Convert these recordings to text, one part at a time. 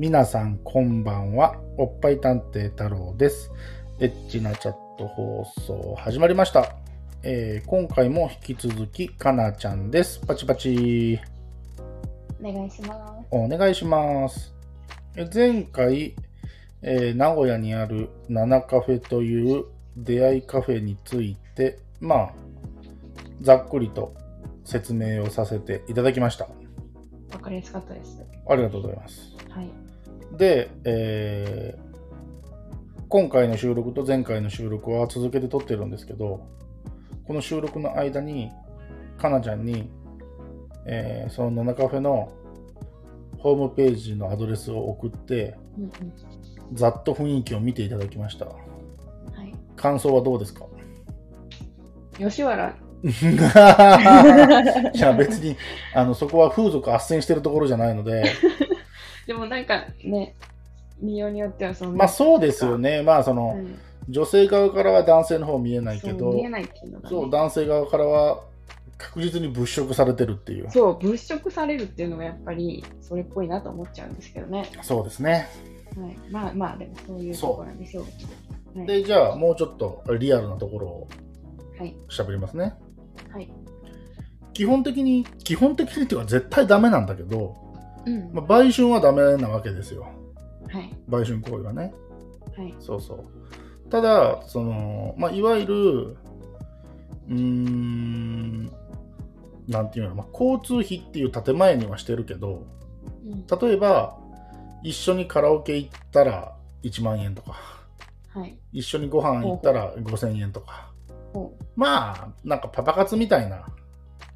皆さんこんばんは。おっぱい探偵太郎です。エッチなチャット放送始まりました。えー今回も引き続きかなちゃんです。パチパチ。お願いします。お願いします。え前回、えー名古屋にあるナナカフェという出会いカフェについて、まあ、ざっくりと説明をさせていただきました。わかりやすかったです。ありがとうございます。はい。で、えー今回の収録と前回の収録は続けて撮ってるんですけど、この収録の間に、かなちゃんに、えーそのナナカフェのホームページのアドレスを送って、うんうん。ざっと雰囲気を見ていただきました。はい。感想はどうですか？吉原。いや別にあのそこは風俗斡旋してるところじゃないので でもなんかね、見ようによってはその、まあそうですよねまあその、うん女性側からは男性の方見えないけど見えないっていうのが、ね、そう男性側からは確実に物色されてるっていうそう物色されるっていうのがやっぱりそれっぽいなと思っちゃうんですけどね。そうですねはい。まあまあ、でもそういうところなんでしょう。はい、でじゃあもうちょっとリアルなところをはい。喋りますねはい。基本的に基本的にっていうか絶対ダメなんだけど、うん。まあ、売春はダメなわけですよはい。売春行為はねはい。そうそう。ただ、その、まあ、いわゆる、うーん、なんていうの、まあ、交通費っていう建前にはしてるけど、うん。例えば、一緒にカラオケ行ったら1万円とか、はい。一緒にご飯行ったら5000円とか、まあ、なんかパパ活みたいな、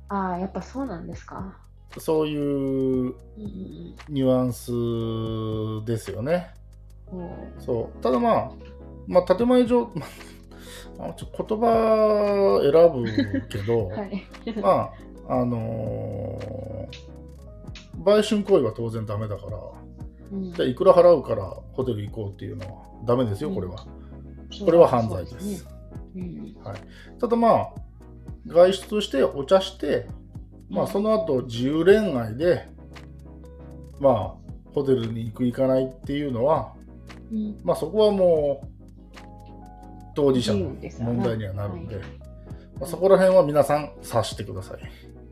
ああ、やっぱそうなんですか。そういううんうんニュアンスですよね。うん。ほそう。ただまあ、まあ、建前上、まあちょ言葉選ぶけど、う。はい。まあ、あのー売春行為は当然ダメだから、うんじゃあいくら払うからホテル行こうっていうのはダメですよ、これは。これは犯罪です。そうねうんただまあ、外出してお茶して、まあ、その後自由恋愛で、まあ、ホテルに行く行かないっていうのは、うんまあ、そこはもう当事者の問題にはなるんで、はいまあ、そこら辺は皆さん察してください。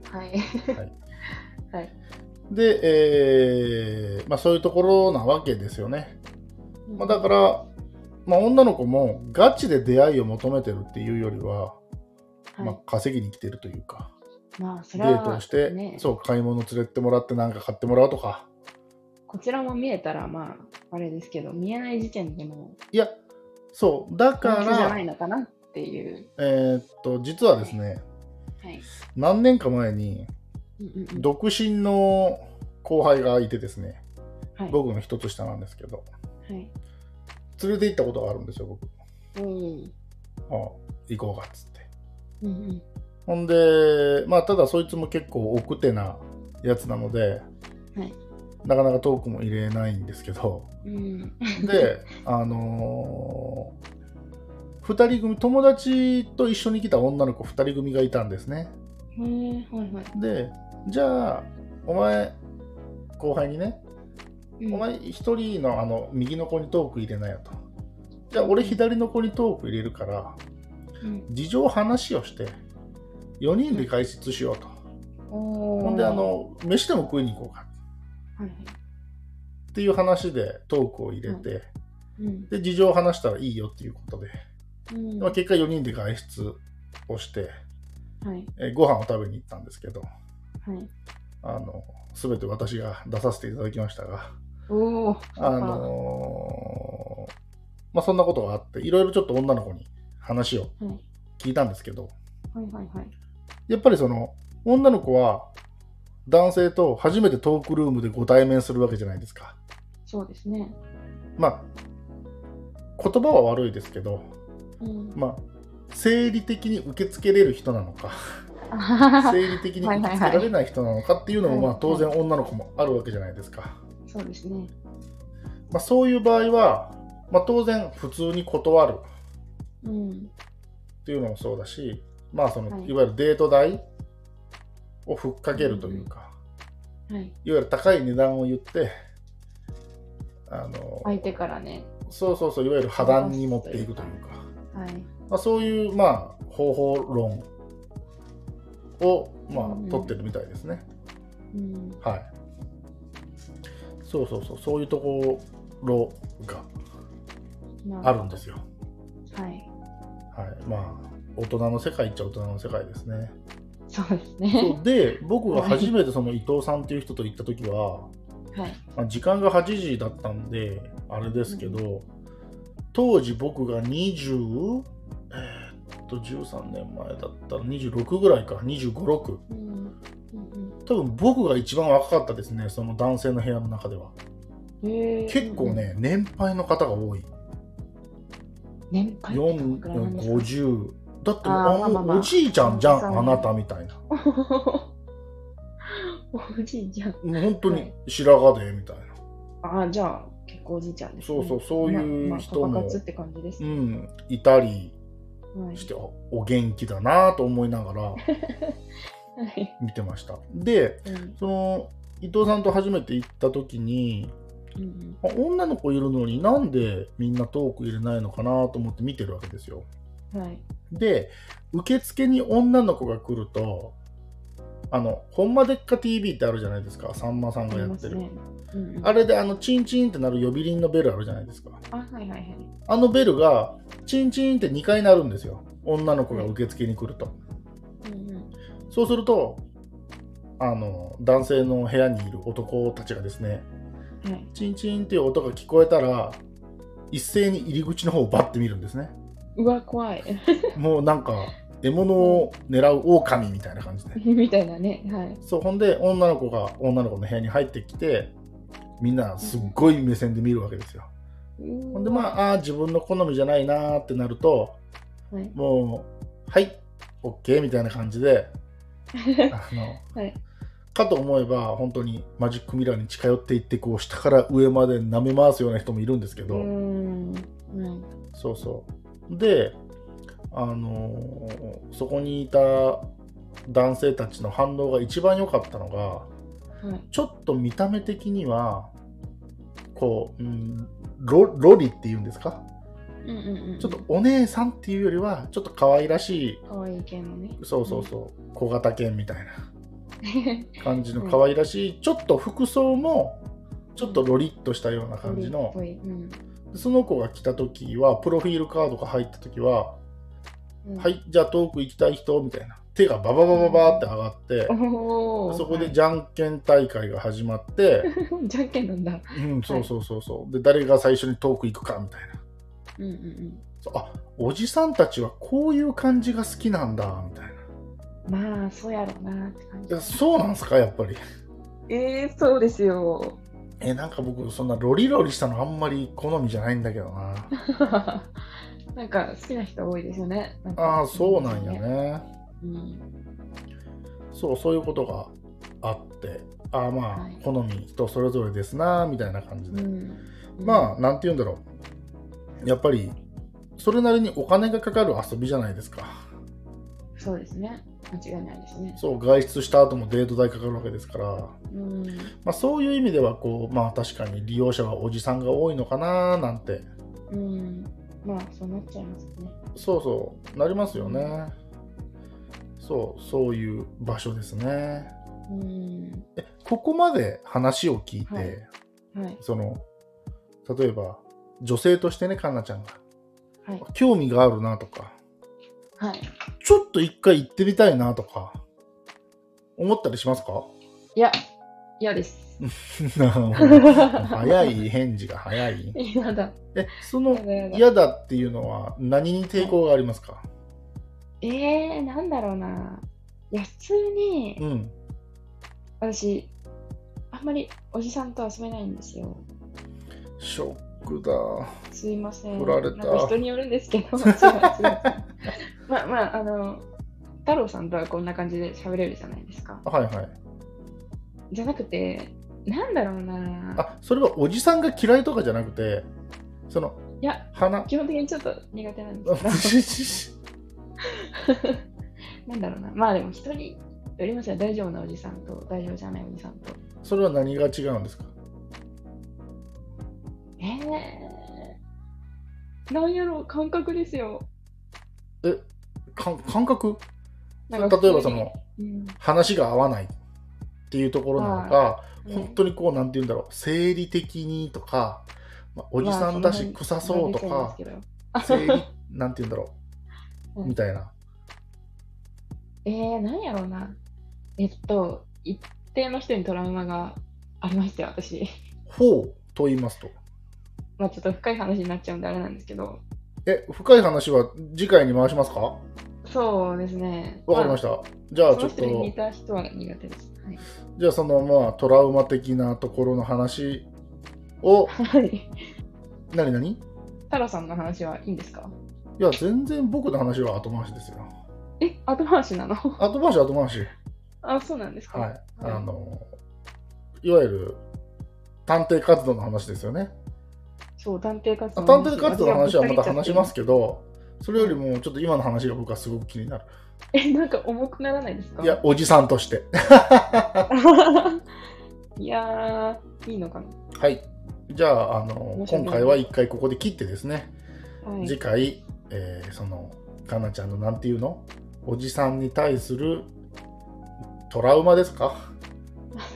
はい。はい はい。で、えーまあ、そういうところなわけですよね。まあ、だから、まあ、女の子もガチで出会いを求めてるっていうよりは、はいまあ、稼ぎに来てるというか、まあ、そデれは、ートをして、ね、そう買い物連れてもらって何か買ってもらうとかこちらも見えたら、まあ、あれですけど、見えない時点でも、いやそうだか本気じゃならいのかなっていう。えーっと実はですねはい。何年か前に独身の後輩がいてですねはい。僕の一つ下なんですけどはい。連れて行ったことがあるんですよ僕うん。あ行こうかっつってうんうん。ほんでまあただそいつも結構奥手なやつなのではい。なかなかトークも入れないんですけどうん。であのー、2人組友達と一緒に来た女の子2人組がいたんですねはいはい。でじゃあお前後輩にねうんお前1人のあの右の子にトーク入れなよとじゃあ俺左の子にトーク入れるからうん事情話をして4人で外出しようと、ほんであ、の飯でも食いに行こうかはいはい。っていう話でトークを入れて、うん。で事情を話したらいいよっていうことで、うんまあ、結果4人で外出をして、はい。えーご飯を食べに行ったんですけどはい。あの全て私が出させていただきましたがおお。あのーまあそんなことがあっていろいろちょっと女の子に話をはい。聞いたんですけどはいはいはい。やっぱりその女の子は男性と初めてトークルームでご対面するわけじゃないですかそうですね。まあ言葉は悪いですけどうん。まあ生理的に受け付けれる人なのか 生理的に受け付けられない人なのかっていうのもまあはい当然女の子もあるわけじゃないですか、そうですね。まあ、そういう場合は、まあ、当然普通に断るうん。っていうのもそうだしまあその、はいい、わゆるデート代をふっかけるというか、はい。いわゆる高い値段を言ってあの相手からね。そうそうそういわゆる破談に持っていくというか、はい。まあ、そういう、まあ、方法論を、まうんあ、取ってるみたいですね。うん。はい。そうそうそう、そういうところがまあるんですよ。はい。はい。まあ、大人の世界っちゃ大人の世界ですね。そうですそね。うで、僕が初めてその伊藤さんっていう人と行った時は、はい。まあ、時間が8時だったんで、あれですけど、当時僕が20、えーっと、13年前だったら26ぐらいか、25、6。うん。うんうん多分僕が一番若かったですね、その男性の部屋の中では。結構。ね、年配の方が多い。年配ってどの4くらいなんですか50。だってあまあまあまあおじいちゃんじゃん、あなたみたいな。おじいちゃん。もう本当にはい白髪でみたいな。ああ、じゃあ、結構おじいちゃんです、ね。そうそうそういうまあ人もまあパパ活って感じですね。うん、いたりはいして、おお元気だなと思いながら はい。見てました。で、うんその伊藤さんと初めて行った時に、うんあ女の子いるのになんでみんなトーク入れないのかなと思って見てるわけですよ。うんはい。で、受付に女の子が来ると、あの、ほんまでっか TV ってあるじゃないですか、さんまさんがやってる。ねうんうんあれであの、チンチンってなる呼び鈴のベルあるじゃないですか。あ、はいはいはい。あのベルが、チンチンって2回鳴るんですよ。女の子が受付に来ると。うんうんそうすると、あの、男性の部屋にいる男たちがですね、はい。チンチンっていう音が聞こえたら、一斉に入り口の方をバッて見るんですね。うわ、怖い。もうなんか、獲物を狙う狼みたいな感じで。みたいなね。はい。そう、ほんで、女の子が女の子の部屋に入ってきて、みんなすっごい目線で見るわけですよ。ほんで、まあ、あー自分の好みじゃないなーってなると、あ、はい。もう、はい、OK みたいな感じで、あの、はい。かと思えば、本当にマジックミラーに近寄っていって、こう、下から上まで舐め回すような人もいるんですけど、うーん。うん。そうそう。で、あのーそこにいた男性たちの反応が一番良かったのが、はい。ちょっと見た目的には、こう、うん、ロロリっていうんですか？うんうんうん。ちょっとお姉さんっていうよりは、ちょっと可愛らしい、可愛い系のね。そうそうそう、小型犬みたいな感じの 可愛らしい、ちょっと服装も、ちょっとロリッとしたような感じのうんその子が来た時は、プロフィールカードが入った時は、うんはい、じゃあトーク行きたい人みたいな。手がバババババって上がって、そこではいじゃんけん大会が始まって、じゃんけんなんだ。うん、そうそうそうそう。で、誰が最初にトーク行くかみたいな。うんうんうん。あ、おじさんたちはこういう感じが好きなんだ、みたいな。まあ、そうやろうなって感じいや、。そうなんすか、やっぱり。えー、そうですよ。え、なんか僕、そんなロリロリしたのあんまり好みじゃないんだけどな。なんか好きな人多いですよね。ああ、そうなんや。ね。うん。そう、そういうことがあって、ああ、まあ、はい好み人それぞれですな、みたいな感じで。うん。まあ、なんて言うんだろう。やっぱり、それなりにお金がかかる遊びじゃないですか。そうですね。間違いないですね。そう、外出した後もデート代かかるわけですから、うん。まあ、そういう意味では、こう、まあ、確かに利用者はおじさんが多いのかな、なんて、うん。まあ、そうなっちゃいますね。そうそう、なりますよね。そう、そういう場所ですね。うん。え、ここまで話を聞いて、はいはい。その、例えば、女性としてね、かんなちゃんが、はい。興味があるなとか、はい。ちょっと一回行ってみたいなとか、思ったりしますか？いや、嫌です。早い返事が早い。嫌だ。え、その。嫌だっていうのは何に抵抗がありますか、えー、なんだろうな。いや、普通に、うん。私、あんまりおじさんと遊べないんですよ。ショックだ。すいません。振られた人によるんですけど、まあまあ、あの、太郎さんとはこんな感じで喋れるじゃないですか。はいはい。じゃなくて、なんだろうな。あ、それはおじさんが嫌いとかじゃなくて、その、いや、花。基本的にちょっと苦手なんですけど、なんだろうな。まあでも人によりますよ。大丈夫なおじさんと大丈夫じゃないおじさんと。それは何が違うんですか？えー、なんやろう、感覚ですよ。え、か感覚？例えばその、うん、話が合わないっていうところなのか、い本当にこう、なんて言うんだろう、生理的にとか、まあ、おじさんだし臭そうとか、生理、なんて言うんだろう、うんみたいな。えー、なんやろうな。えっと、一定の人にトラウマがありましたよ、私。ほうと言いますと。まあちょっと深い話になっちゃうんであれなんですけど。え、深い話は次回に回しますか？そうですね。わかりました。じゃあちょっと、た人は苦手です。はい。じゃあそのまあトラウマ的なところの話を、はい。なになにい太郎さんの話はいいんですか？や、全然僕の話は後回しですよ。え、後回しなの？後回し後回し。あ、そうなんですかはい。あの、いわゆる探偵活動の話ですよね。そう、探偵活動探の話。偵活動の話はまた話しますけけど、それよりもちょっと今の話が僕はすごく気になる。ど。え、なんか重くならないですか？いや、おじさんとして。いやー、いいのかなはい。じゃあ、あの今回は一回ここで切ってですね、はい。次回、えーその、かなちゃんのなんていうの？おじさんに対するトラウマですか？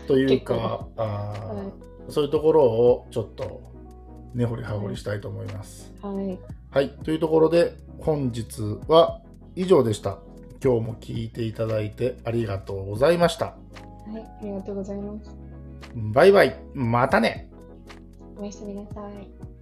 という結か構、あーはいそういうところをちょっと根掘り葉掘りしたいと思います。はい。はい、というところで本日は以上でした。今日も聞いていただいてありがとうございました。はい、ありがとうございます。バイバイ、またねおやすみなさい。